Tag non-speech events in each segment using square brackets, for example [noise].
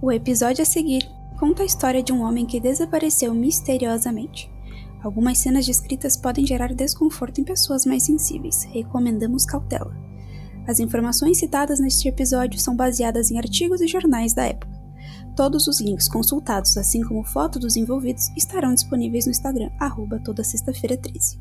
O episódio a seguir conta a história de um homem que desapareceu misteriosamente. Algumas cenas descritas podem gerar desconforto em pessoas mais sensíveis, recomendamos cautela. As informações citadas neste episódio são baseadas em artigos e jornais da época. Todos os links consultados, assim como fotos dos envolvidos, estarão disponíveis no Instagram, toda sexta-feira 13.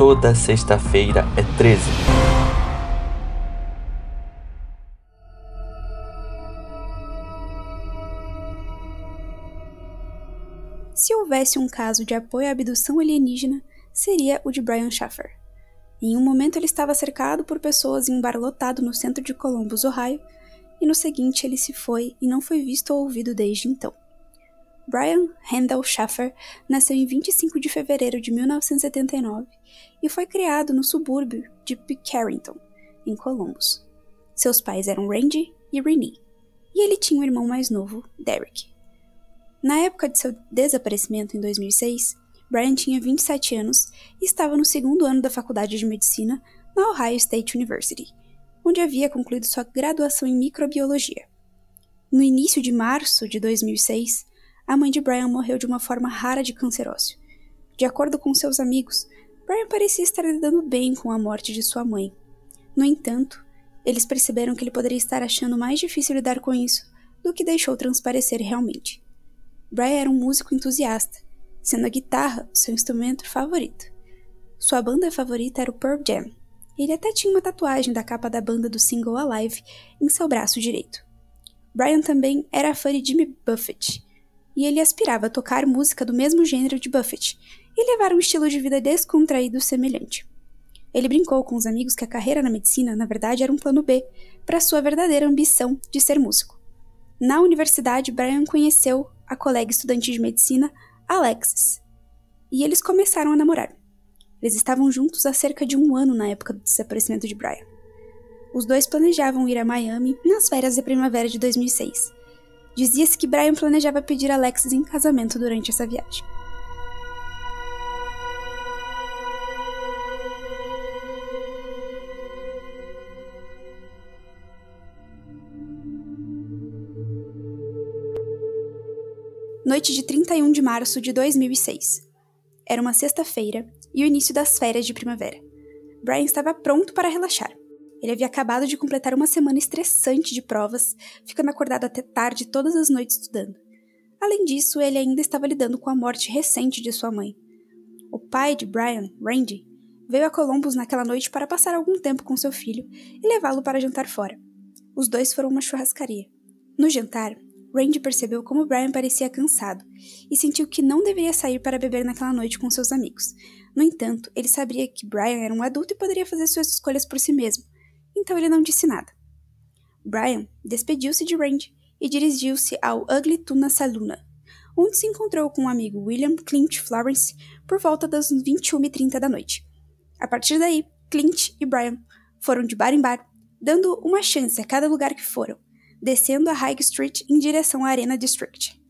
Toda sexta-feira é 13. Se houvesse um caso de apoio à abdução alienígena, seria o de Brian Schaffer. Em um momento ele estava cercado por pessoas em um bar lotado no centro de Columbus, Ohio, e no seguinte ele se foi e não foi visto ou ouvido desde então. Brian Randall Schaffer nasceu em 25 de fevereiro de 1979 e foi criado no subúrbio de Pickerington, em Columbus. Seus pais eram Randy e Renee, e ele tinha um irmão mais novo, Derek. Na época de seu desaparecimento em 2006, Brian tinha 27 anos e estava no segundo ano da faculdade de medicina na Ohio State University, onde havia concluído sua graduação em microbiologia. No início de março de 2006, a mãe de Brian morreu de uma forma rara de câncer ósseo. De acordo com seus amigos, Brian parecia estar lidando bem com a morte de sua mãe. No entanto, eles perceberam que ele poderia estar achando mais difícil lidar com isso do que deixou transparecer realmente. Brian era um músico entusiasta, sendo a guitarra seu instrumento favorito. Sua banda favorita era o Pearl Jam. Ele até tinha uma tatuagem da capa da banda do single Alive em seu braço direito. Brian também era fã de Jimmy Buffett, e ele aspirava a tocar música do mesmo gênero de Buffett e levar um estilo de vida descontraído semelhante. Ele brincou com os amigos que a carreira na medicina, na verdade, era um plano B para sua verdadeira ambição de ser músico. Na universidade, Brian conheceu a colega estudante de medicina, Alexis, e eles começaram a namorar. Eles estavam juntos há cerca de um ano na época do desaparecimento de Brian. Os dois planejavam ir a Miami nas férias de primavera de 2006, Dizia-se que Brian planejava pedir Alexis em casamento durante essa viagem. Noite de 31 de março de 2006. Era uma sexta-feira e o início das férias de primavera. Brian estava pronto para relaxar. Ele havia acabado de completar uma semana estressante de provas, ficando acordado até tarde todas as noites estudando. Além disso, ele ainda estava lidando com a morte recente de sua mãe. O pai de Brian, Randy, veio a Columbus naquela noite para passar algum tempo com seu filho e levá-lo para jantar fora. Os dois foram a uma churrascaria. No jantar, Randy percebeu como Brian parecia cansado e sentiu que não deveria sair para beber naquela noite com seus amigos. No entanto, ele sabia que Brian era um adulto e poderia fazer suas escolhas por si mesmo, então ele não disse nada. Brian despediu-se de Randy e dirigiu-se ao Ugly Tuna Saloon, onde se encontrou com o amigo William Clint Florence por volta das 21h30 da noite. A partir daí, Clint e Brian foram de bar em bar, dando uma chance a cada lugar que foram, descendo a High Street em direção à Arena District.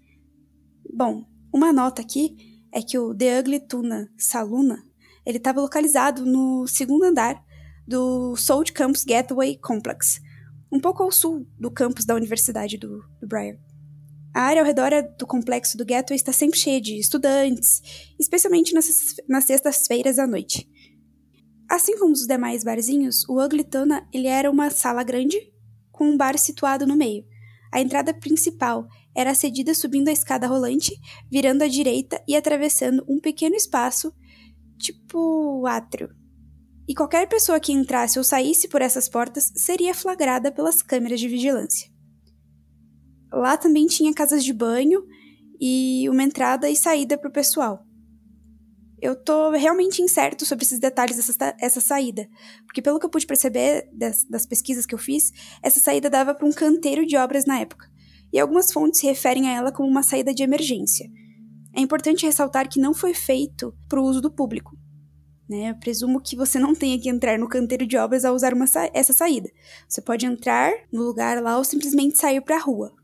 Bom, uma nota aqui é que o The Ugly Tuna Saloon ele estava localizado no segundo andar do South Campus Gateway Complex, um pouco ao sul do campus da Universidade do, do Briar. A área ao redor do complexo do Gateway está sempre cheia de estudantes, especialmente nas, nas sextas-feiras à noite. Assim como os demais barzinhos, o Uglitana ele era uma sala grande com um bar situado no meio. A entrada principal era cedida subindo a escada rolante, virando à direita e atravessando um pequeno espaço, tipo átrio, e qualquer pessoa que entrasse ou saísse por essas portas seria flagrada pelas câmeras de vigilância. Lá também tinha casas de banho e uma entrada e saída para o pessoal. Eu tô realmente incerto sobre esses detalhes dessa essa saída, porque pelo que eu pude perceber das, das pesquisas que eu fiz, essa saída dava para um canteiro de obras na época, e algumas fontes se referem a ela como uma saída de emergência. É importante ressaltar que não foi feito para o uso do público, né? Eu presumo que você não tenha que entrar no canteiro de obras ao usar sa essa saída. Você pode entrar no lugar lá ou simplesmente sair para a rua.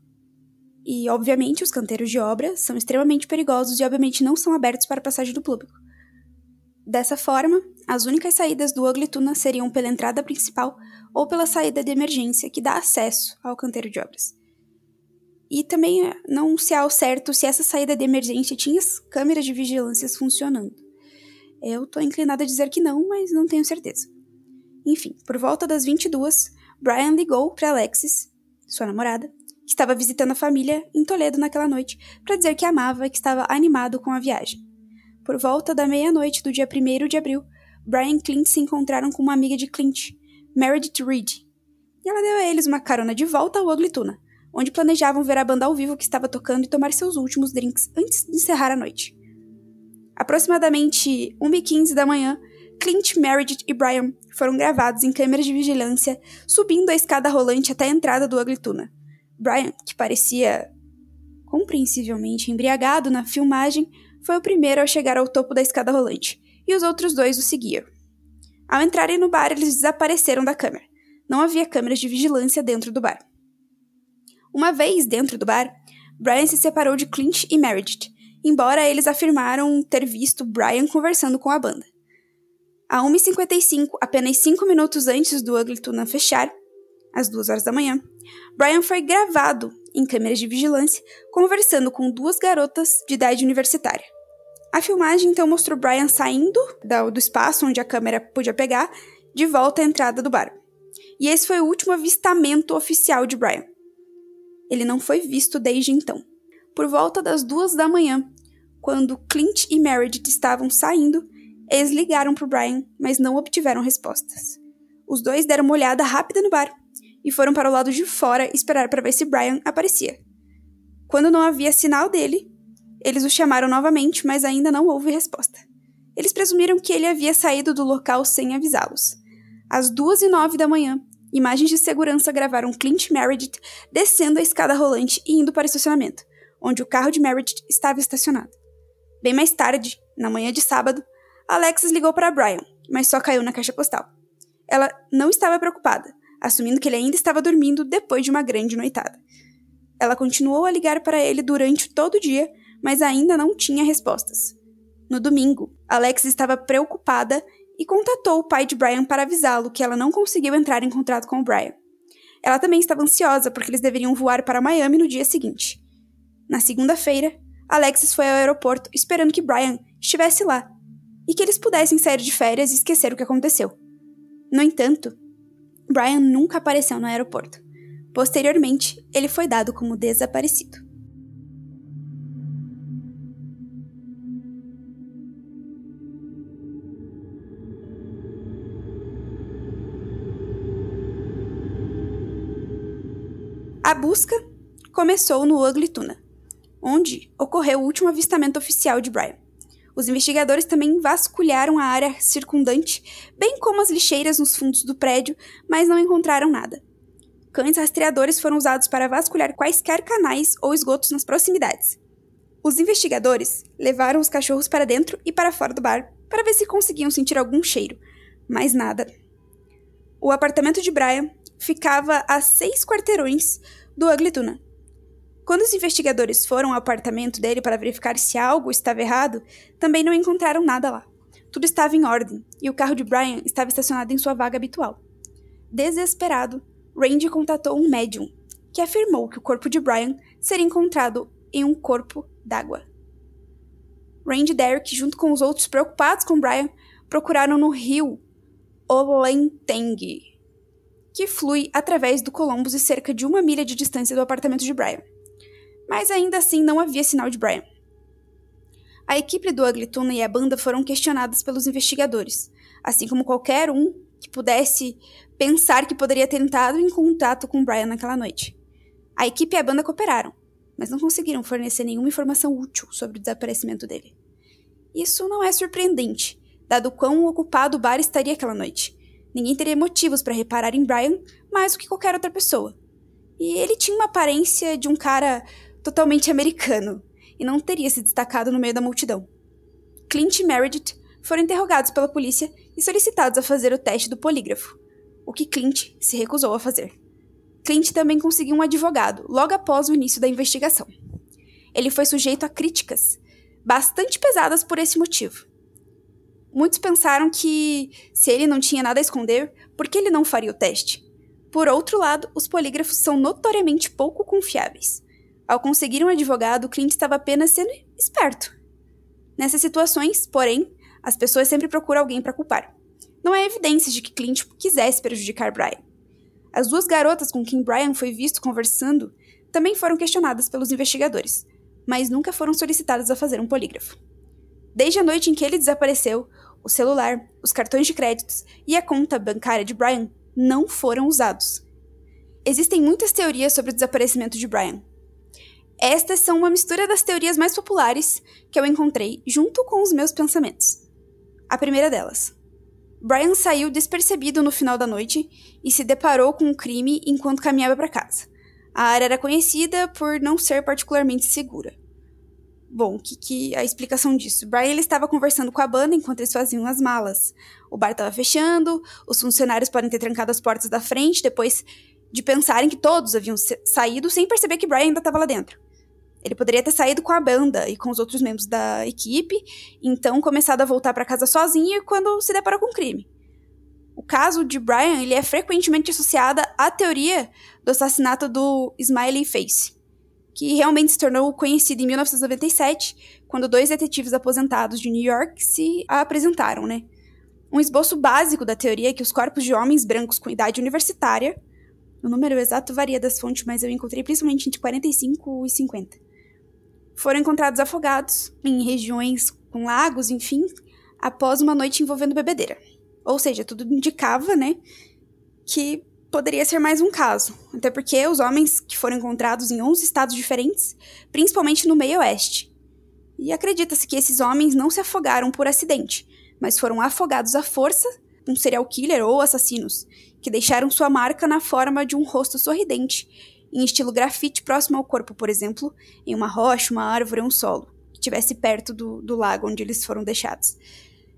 E, obviamente, os canteiros de obra são extremamente perigosos e, obviamente, não são abertos para passagem do público. Dessa forma, as únicas saídas do Ugly Tuna seriam pela entrada principal ou pela saída de emergência, que dá acesso ao canteiro de obras. E também não se há ao certo se essa saída de emergência tinha as câmeras de vigilância funcionando. Eu tô inclinada a dizer que não, mas não tenho certeza. Enfim, por volta das 22, Brian ligou para Alexis, sua namorada, que estava visitando a família em Toledo naquela noite, para dizer que amava e que estava animado com a viagem. Por volta da meia-noite do dia 1 de abril, Brian e Clint se encontraram com uma amiga de Clint, Meredith Reed, e ela deu a eles uma carona de volta ao Ugly Tuna, onde planejavam ver a banda ao vivo que estava tocando e tomar seus últimos drinks antes de encerrar a noite. Aproximadamente 1h15 da manhã, Clint, Meredith e Brian foram gravados em câmeras de vigilância subindo a escada rolante até a entrada do Ugly Tuna, Brian, que parecia compreensivelmente embriagado na filmagem, foi o primeiro a chegar ao topo da escada rolante, e os outros dois o seguiam. Ao entrarem no bar, eles desapareceram da câmera. Não havia câmeras de vigilância dentro do bar. Uma vez dentro do bar, Brian se separou de Clint e Meredith, embora eles afirmaram ter visto Brian conversando com a banda. A 1h55, apenas 5 minutos antes do Ugly Tuna fechar, às 2 horas da manhã, Brian foi gravado em câmeras de vigilância conversando com duas garotas de idade universitária. A filmagem então mostrou Brian saindo do espaço onde a câmera podia pegar de volta à entrada do bar. E esse foi o último avistamento oficial de Brian. Ele não foi visto desde então. Por volta das duas da manhã, quando Clint e Meredith estavam saindo, eles ligaram para Brian, mas não obtiveram respostas. Os dois deram uma olhada rápida no bar e foram para o lado de fora esperar para ver se Brian aparecia. Quando não havia sinal dele, eles o chamaram novamente, mas ainda não houve resposta. Eles presumiram que ele havia saído do local sem avisá-los. Às duas e nove da manhã, imagens de segurança gravaram Clint Meredith descendo a escada rolante e indo para o estacionamento, onde o carro de Meredith estava estacionado. Bem mais tarde, na manhã de sábado, Alexis ligou para Brian, mas só caiu na caixa postal. Ela não estava preocupada, assumindo que ele ainda estava dormindo depois de uma grande noitada. Ela continuou a ligar para ele durante todo o dia, mas ainda não tinha respostas. No domingo, Alex estava preocupada e contatou o pai de Brian para avisá-lo que ela não conseguiu entrar em contato com o Brian. Ela também estava ansiosa porque eles deveriam voar para Miami no dia seguinte. Na segunda-feira, Alexis foi ao aeroporto esperando que Brian estivesse lá e que eles pudessem sair de férias e esquecer o que aconteceu. No entanto, Brian nunca apareceu no aeroporto. Posteriormente, ele foi dado como desaparecido. A busca começou no Ugly Tuna, onde ocorreu o último avistamento oficial de Brian. Os investigadores também vasculharam a área circundante, bem como as lixeiras nos fundos do prédio, mas não encontraram nada. Cães rastreadores foram usados para vasculhar quaisquer canais ou esgotos nas proximidades. Os investigadores levaram os cachorros para dentro e para fora do bar para ver se conseguiam sentir algum cheiro, mas nada. O apartamento de Brian ficava a seis quarteirões do Ugly Tuna, quando os investigadores foram ao apartamento dele para verificar se algo estava errado, também não encontraram nada lá. Tudo estava em ordem e o carro de Brian estava estacionado em sua vaga habitual. Desesperado, Randy contatou um médium, que afirmou que o corpo de Brian seria encontrado em um corpo d'água. Randy e Derek, junto com os outros preocupados com Brian, procuraram no rio Olenteng, que flui através do Columbus e cerca de uma milha de distância do apartamento de Brian mas ainda assim não havia sinal de Brian. A equipe do Ugly Tuna e a banda foram questionadas pelos investigadores, assim como qualquer um que pudesse pensar que poderia ter entrado em contato com Brian naquela noite. A equipe e a banda cooperaram, mas não conseguiram fornecer nenhuma informação útil sobre o desaparecimento dele. Isso não é surpreendente, dado quão ocupado o bar estaria aquela noite. Ninguém teria motivos para reparar em Brian mais do que qualquer outra pessoa. E ele tinha uma aparência de um cara totalmente americano, e não teria se destacado no meio da multidão. Clint e Meredith foram interrogados pela polícia e solicitados a fazer o teste do polígrafo, o que Clint se recusou a fazer. Clint também conseguiu um advogado logo após o início da investigação. Ele foi sujeito a críticas bastante pesadas por esse motivo. Muitos pensaram que, se ele não tinha nada a esconder, por que ele não faria o teste? Por outro lado, os polígrafos são notoriamente pouco confiáveis. Ao conseguir um advogado, Clint estava apenas sendo esperto. Nessas situações, porém, as pessoas sempre procuram alguém para culpar. Não há evidências de que Clint quisesse prejudicar Brian. As duas garotas com quem Brian foi visto conversando também foram questionadas pelos investigadores, mas nunca foram solicitadas a fazer um polígrafo. Desde a noite em que ele desapareceu, o celular, os cartões de créditos e a conta bancária de Brian não foram usados. Existem muitas teorias sobre o desaparecimento de Brian. Estas são uma mistura das teorias mais populares que eu encontrei junto com os meus pensamentos. A primeira delas. Brian saiu despercebido no final da noite e se deparou com o um crime enquanto caminhava para casa. A área era conhecida por não ser particularmente segura. Bom, que, que a explicação disso? Brian ele estava conversando com a banda enquanto eles faziam as malas. O bar estava fechando, os funcionários podem ter trancado as portas da frente depois de pensarem que todos haviam saído sem perceber que Brian ainda estava lá dentro. Ele poderia ter saído com a banda e com os outros membros da equipe, então começado a voltar para casa sozinho quando se deparou com o crime. O caso de Brian ele é frequentemente associado à teoria do assassinato do Smiley Face que realmente se tornou conhecida em 1997, quando dois detetives aposentados de New York se apresentaram, né? Um esboço básico da teoria é que os corpos de homens brancos com idade universitária, o número exato varia das fontes, mas eu encontrei principalmente entre 45 e 50, foram encontrados afogados em regiões com lagos, enfim, após uma noite envolvendo bebedeira. Ou seja, tudo indicava, né, que poderia ser mais um caso, até porque os homens que foram encontrados em 11 estados diferentes, principalmente no meio oeste. E acredita-se que esses homens não se afogaram por acidente, mas foram afogados à força, um serial killer ou assassinos, que deixaram sua marca na forma de um rosto sorridente, em estilo grafite próximo ao corpo, por exemplo, em uma rocha, uma árvore ou um solo, que estivesse perto do, do lago onde eles foram deixados.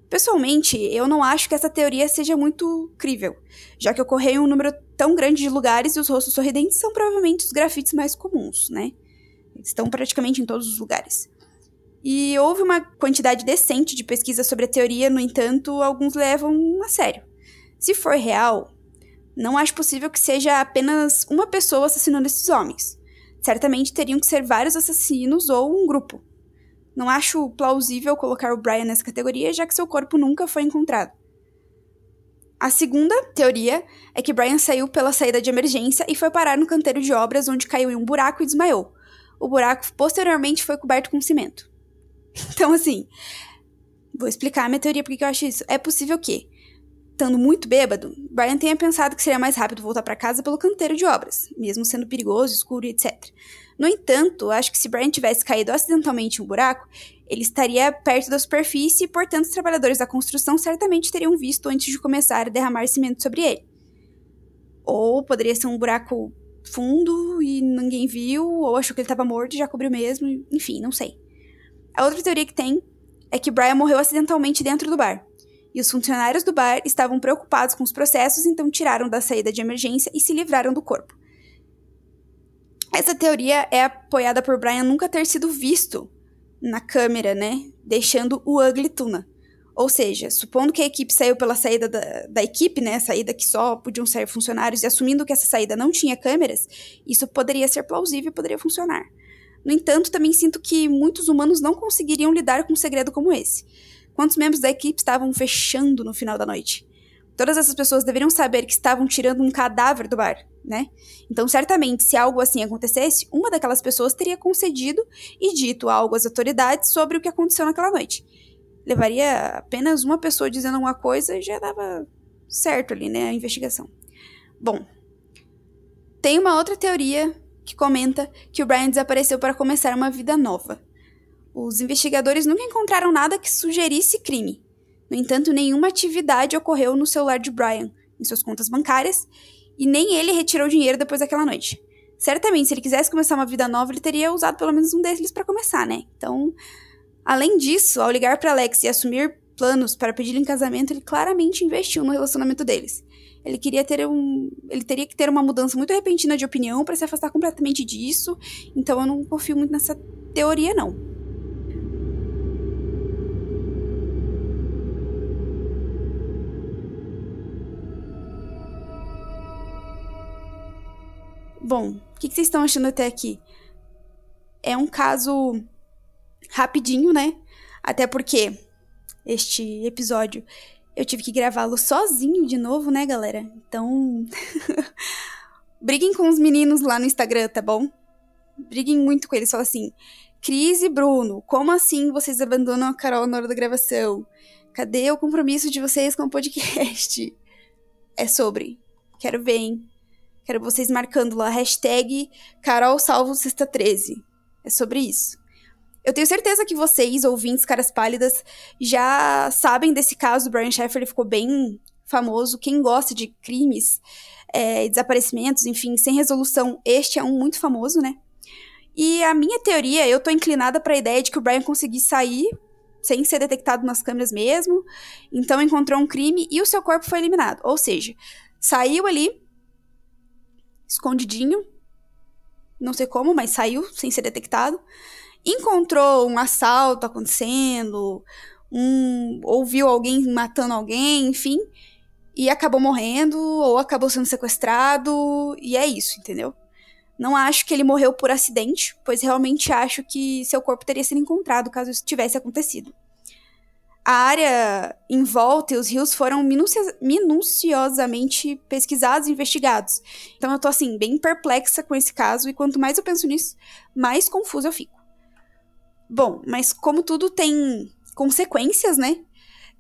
Pessoalmente, eu não acho que essa teoria seja muito crível, já que ocorreu em um número tão grande de lugares e os rostos sorridentes são provavelmente os grafites mais comuns, né? Estão praticamente em todos os lugares. E houve uma quantidade decente de pesquisas sobre a teoria, no entanto, alguns levam a sério. Se for real, não acho possível que seja apenas uma pessoa assassinando esses homens. Certamente teriam que ser vários assassinos ou um grupo. Não acho plausível colocar o Brian nessa categoria, já que seu corpo nunca foi encontrado. A segunda teoria é que Brian saiu pela saída de emergência e foi parar no canteiro de obras, onde caiu em um buraco e desmaiou. O buraco posteriormente foi coberto com cimento. [laughs] Então, assim, vou explicar a minha teoria porque eu acho isso. É possível que, estando muito bêbado, Brian tenha pensado que seria mais rápido voltar para casa pelo canteiro de obras, mesmo sendo perigoso, escuro e etc. No entanto, acho que se Brian tivesse caído acidentalmente em um buraco, ele estaria perto da superfície e, portanto, os trabalhadores da construção certamente teriam visto antes de começar a derramar cimento sobre ele. Ou poderia ser um buraco fundo e ninguém viu, ou achou que ele estava morto e já cobriu mesmo, enfim, não sei. A outra teoria que tem é que Brian morreu acidentalmente dentro do bar. E os funcionários do bar estavam preocupados com os processos, então tiraram da saída de emergência e se livraram do corpo. Essa teoria é apoiada por Brian nunca ter sido visto na câmera, né? Deixando o Ugly Tuna. Ou seja, supondo que a equipe saiu pela saída da, da equipe, né? Saída que só podiam sair funcionários, e assumindo que essa saída não tinha câmeras, isso poderia ser plausível e poderia funcionar. No entanto, também sinto que muitos humanos não conseguiriam lidar com um segredo como esse. Quantos membros da equipe estavam fechando no final da noite? Todas essas pessoas deveriam saber que estavam tirando um cadáver do bar, né? Então, certamente, se algo assim acontecesse, uma daquelas pessoas teria concedido e dito algo às autoridades sobre o que aconteceu naquela noite. Levaria apenas uma pessoa dizendo alguma coisa e já dava certo ali, né? A investigação. Bom, tem uma outra teoria que comenta que o Brian desapareceu para começar uma vida nova. Os investigadores nunca encontraram nada que sugerisse crime. No entanto, nenhuma atividade ocorreu no celular de Brian, em suas contas bancárias, e nem ele retirou dinheiro depois daquela noite. Certamente, se ele quisesse começar uma vida nova, ele teria usado pelo menos um deles para começar, né? Então, além disso, ao ligar para Alex e assumir planos para pedir em casamento, ele claramente investiu no relacionamento deles. Ele queria ter um. Ele teria que ter uma mudança muito repentina de opinião para se afastar completamente disso. Então eu não confio muito nessa teoria, não. Bom, o que, que vocês estão achando até aqui? É um caso rapidinho, né? Até porque este episódio eu tive que gravá-lo sozinho de novo, né, galera? Então. [laughs] Briguem com os meninos lá no Instagram, tá bom? Briguem muito com eles. Fala assim: Cris e Bruno, como assim vocês abandonam a Carol na hora da gravação? Cadê o compromisso de vocês com o podcast? É sobre. Quero ver, hein? Quero vocês marcando lá, hashtag Carol Salvo Sexta 13. É sobre isso. Eu tenho certeza que vocês, ouvintes caras pálidas, já sabem desse caso. O Brian Sheffer ele ficou bem famoso. Quem gosta de crimes, é, desaparecimentos, enfim, sem resolução, este é um muito famoso, né? E a minha teoria, eu tô inclinada para a ideia de que o Brian conseguiu sair sem ser detectado nas câmeras mesmo. Então encontrou um crime e o seu corpo foi eliminado. Ou seja, saiu ali escondidinho, não sei como, mas saiu sem ser detectado encontrou um assalto acontecendo, um, ouviu alguém matando alguém, enfim, e acabou morrendo ou acabou sendo sequestrado, e é isso, entendeu? Não acho que ele morreu por acidente, pois realmente acho que seu corpo teria sido encontrado caso isso tivesse acontecido. A área em volta e os rios foram minuciosamente pesquisados e investigados. Então eu tô assim, bem perplexa com esse caso, e quanto mais eu penso nisso, mais confusa eu fico. Bom, mas como tudo tem consequências, né?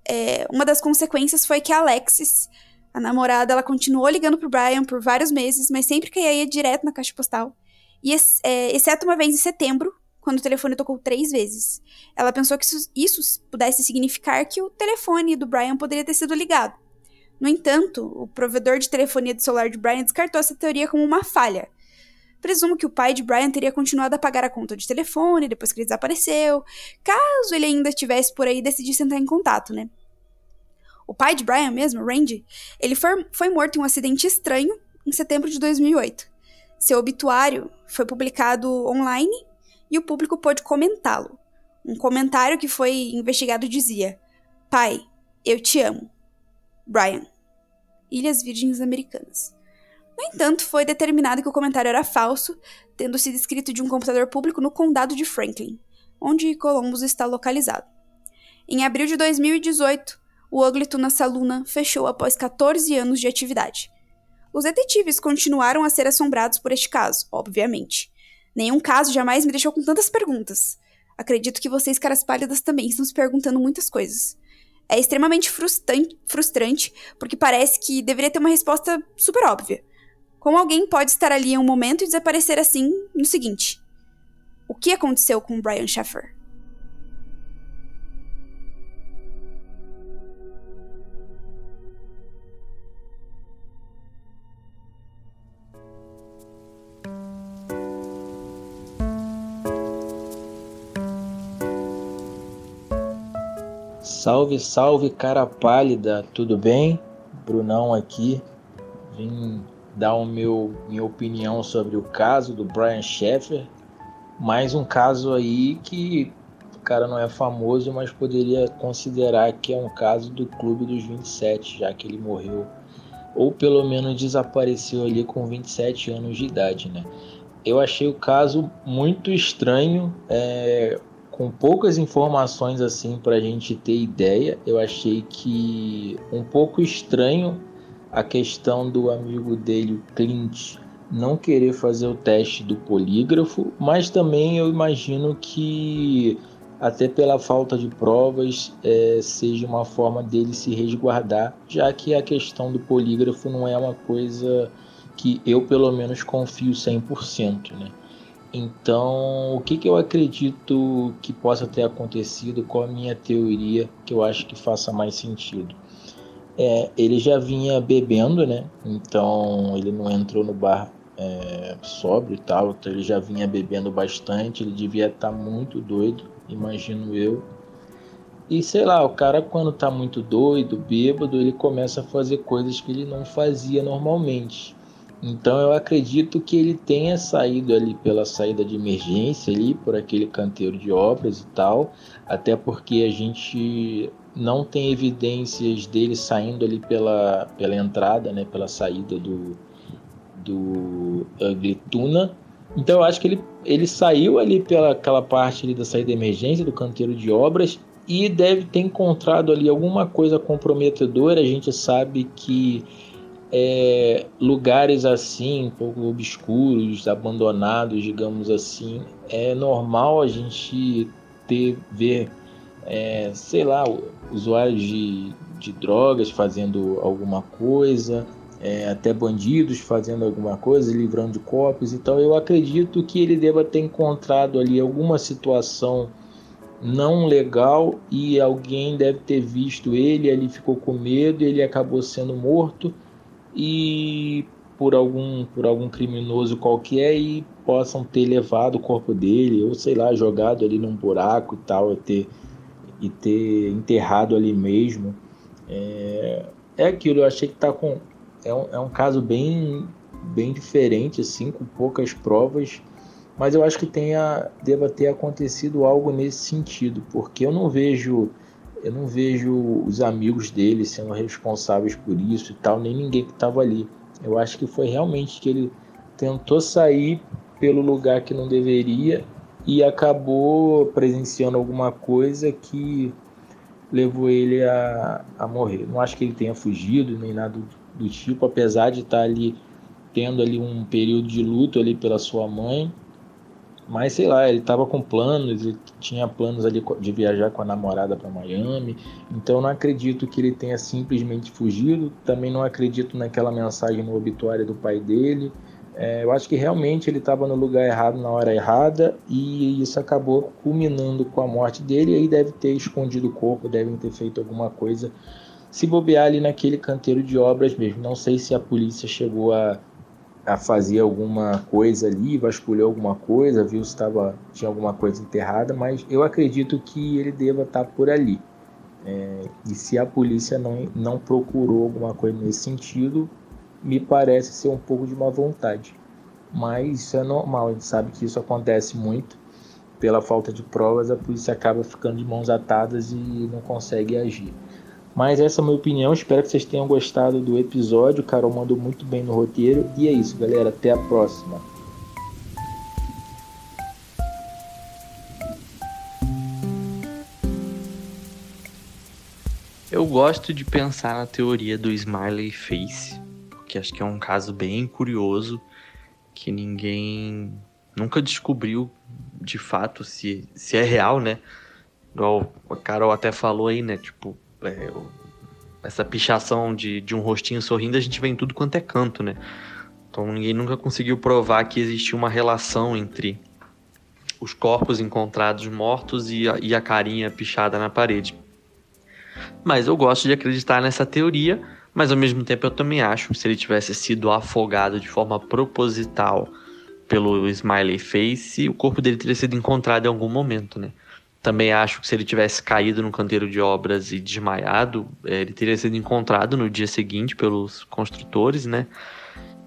É, uma das consequências foi que a Alexis, a namorada, ela continuou ligando pro Brian por vários meses, mas sempre que ia direto na caixa postal. E é, exceto uma vez em setembro, quando o telefone tocou três vezes. Ela pensou que isso, pudesse significar que o telefone do Brian poderia ter sido ligado. No entanto, o provedor de telefonia de celular de Brian descartou essa teoria como uma falha, Presumo que o pai de Brian teria continuado a pagar a conta de telefone depois que ele desapareceu, caso ele ainda estivesse por aí e decidisse entrar em contato, né? O pai de Brian mesmo, Randy, ele foi, foi morto em um acidente estranho em setembro de 2008. Seu obituário foi publicado online e o público pôde comentá-lo. Um comentário que foi investigado dizia: Pai, eu te amo. Brian. Ilhas Virgens Americanas. No entanto, foi determinado que o comentário era falso, tendo sido escrito de um computador público no condado de Franklin, onde Columbus está localizado. Em abril de 2018, o Ugly Tuna Saluna fechou após 14 anos de atividade. Os detetives continuaram a ser assombrados por este caso, obviamente. Nenhum caso jamais me deixou com tantas perguntas. Acredito que vocês, caras pálidas, também estão se perguntando muitas coisas. É extremamente frustrante, porque parece que deveria ter uma resposta super óbvia. Como alguém pode estar ali em um momento e desaparecer assim no seguinte? O que aconteceu com Brian Sheffer? Salve, salve, cara pálida, tudo bem? Brunão aqui. Vim dar o meu minha opinião sobre o caso do Brian Sheffer. Mais um caso aí que o cara não é famoso, mas poderia considerar que é um caso do Clube dos 27, já que ele morreu ou pelo menos desapareceu ali com 27 anos de idade, né? Eu achei o caso muito estranho, é, com poucas informações assim para a gente ter ideia. Eu achei que um pouco estranho a questão do amigo dele, Clint, não querer fazer o teste do polígrafo, mas também eu imagino que até pela falta de provas é, seja uma forma dele se resguardar, já que a questão do polígrafo não é uma coisa que eu pelo menos confio 100%, né? Então, o que, que eu acredito que possa ter acontecido, qual a minha teoria que eu acho que faça mais sentido? É, ele já vinha bebendo, né? Então ele não entrou no bar é, sóbrio e tal, então ele já vinha bebendo bastante. Ele devia estar tá muito doido, imagino eu. E sei lá, o cara quando tá muito doido, bêbado, ele começa a fazer coisas que ele não fazia normalmente. Então eu acredito que ele tenha saído ali pela saída de emergência ali por aquele canteiro de obras e tal, até porque a gente não tem evidências dele saindo ali pela, pela entrada, né, pela saída do do Ugly Então eu acho que ele, ele saiu ali pela aquela parte ali da saída de emergência do canteiro de obras e deve ter encontrado ali alguma coisa comprometedora. A gente sabe que é, lugares assim, um pouco obscuros, abandonados, digamos assim, é normal a gente ter ver, é, sei lá, usuários de, de drogas fazendo alguma coisa, é, até bandidos fazendo alguma coisa, livrando de cópias. Então eu acredito que ele deva ter encontrado ali alguma situação não legal e alguém deve ter visto ele, ele ficou com medo, ele acabou sendo morto e por algum por algum criminoso qualquer e possam ter levado o corpo dele ou sei lá jogado ali num buraco e tal e ter e ter enterrado ali mesmo. É, é aquilo eu achei que tá com é um, é um caso bem bem diferente assim com poucas provas mas eu acho que tenha deva ter acontecido algo nesse sentido porque eu não vejo eu não vejo os amigos dele sendo responsáveis por isso e tal, nem ninguém que estava ali. Eu acho que foi realmente que ele tentou sair pelo lugar que não deveria e acabou presenciando alguma coisa que levou ele a, a morrer. Não acho que ele tenha fugido nem nada do, do tipo, apesar de estar ali tendo ali um período de luto ali pela sua mãe mas sei lá, ele estava com planos, ele tinha planos ali de viajar com a namorada para Miami. Então não acredito que ele tenha simplesmente fugido. Também não acredito naquela mensagem no obituário do pai dele. É, eu acho que realmente ele estava no lugar errado na hora errada e isso acabou culminando com a morte dele. E aí deve ter escondido o corpo, devem ter feito alguma coisa. Se bobear ali naquele canteiro de obras mesmo. Não sei se a polícia chegou a a fazer alguma coisa ali, vasculhou alguma coisa, viu se tava, tinha alguma coisa enterrada, mas eu acredito que ele deva estar tá por ali. É, e se a polícia não, não procurou alguma coisa nesse sentido, me parece ser um pouco de má vontade. Mas isso é normal, a gente sabe que isso acontece muito. Pela falta de provas, a polícia acaba ficando de mãos atadas e não consegue agir. Mas essa é a minha opinião. Espero que vocês tenham gostado do episódio. O Carol mandou muito bem no roteiro. E é isso, galera. Até a próxima. Eu gosto de pensar na teoria do smiley face, porque acho que é um caso bem curioso que ninguém nunca descobriu de fato se, se é real, né? Igual a Carol até falou aí, né? Tipo, é, essa pichação de, de um rostinho sorrindo, a gente vê em tudo quanto é canto, né? Então ninguém nunca conseguiu provar que existia uma relação entre os corpos encontrados mortos e a, e a carinha pichada na parede. Mas eu gosto de acreditar nessa teoria, mas ao mesmo tempo eu também acho que se ele tivesse sido afogado de forma proposital pelo smiley face, o corpo dele teria sido encontrado em algum momento, né? Também acho que se ele tivesse caído no canteiro de obras e desmaiado, é, ele teria sido encontrado no dia seguinte pelos construtores, né?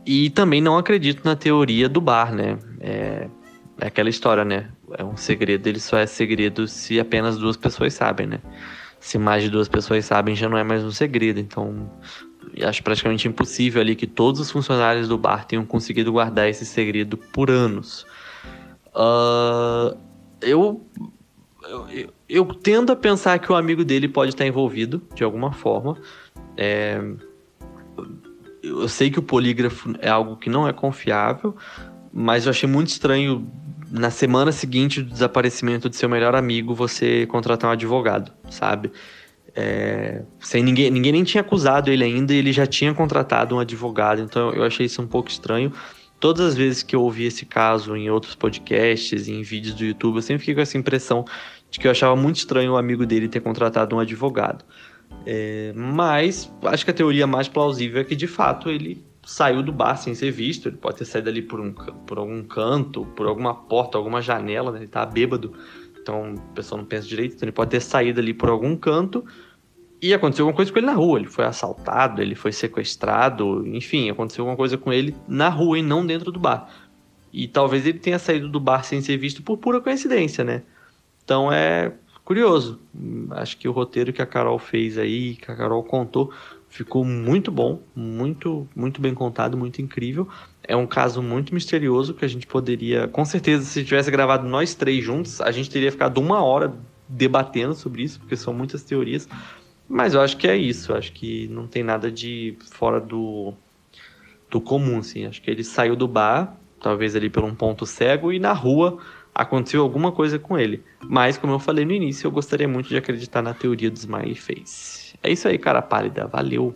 E também não acredito na teoria do bar, né? É, é aquela história, né? É um segredo, ele só é segredo se apenas duas pessoas sabem, né? Se mais de duas pessoas sabem, já não é mais um segredo. Então, acho praticamente impossível ali que todos os funcionários do bar tenham conseguido guardar esse segredo por anos. Uh, eu eu, eu, tendo a pensar que o amigo dele pode estar envolvido de alguma forma. É, eu sei que o polígrafo é algo que não é confiável, mas eu achei muito estranho na semana seguinte do desaparecimento de seu melhor amigo você contratar um advogado, sabe? É, sem ninguém, ninguém nem tinha acusado ele ainda ele já tinha contratado um advogado, então eu achei isso um pouco estranho todas as vezes que eu ouvi esse caso em outros podcasts, em vídeos do YouTube, eu sempre fiquei com essa impressão de que eu achava muito estranho o amigo dele ter contratado um advogado. É, mas acho que a teoria mais plausível é que de fato ele saiu do bar sem ser visto. Ele pode ter saído ali por, um, por algum canto, por alguma porta, alguma janela, né? ele tá bêbado. Então a pessoa não pensa direito, então ele pode ter saído ali por algum canto e aconteceu alguma coisa com ele na rua. Ele foi assaltado, ele foi sequestrado, enfim, aconteceu alguma coisa com ele na rua e não dentro do bar. E talvez ele tenha saído do bar sem ser visto por pura coincidência, né? Então é curioso. Acho que o roteiro que a Carol fez aí, que a Carol contou, ficou muito bom, muito, muito bem contado, muito incrível. É um caso muito misterioso que a gente poderia, com certeza, se tivesse gravado nós três juntos, a gente teria ficado uma hora debatendo sobre isso, porque são muitas teorias. Mas eu acho que é isso. Acho que não tem nada de fora do, do comum, assim. Acho que ele saiu do bar, talvez ali por um ponto cego, e na rua aconteceu alguma coisa com ele. Mas, como eu falei no início, eu gostaria muito de acreditar na teoria do Smiley Face. É isso aí, cara pálida. Valeu!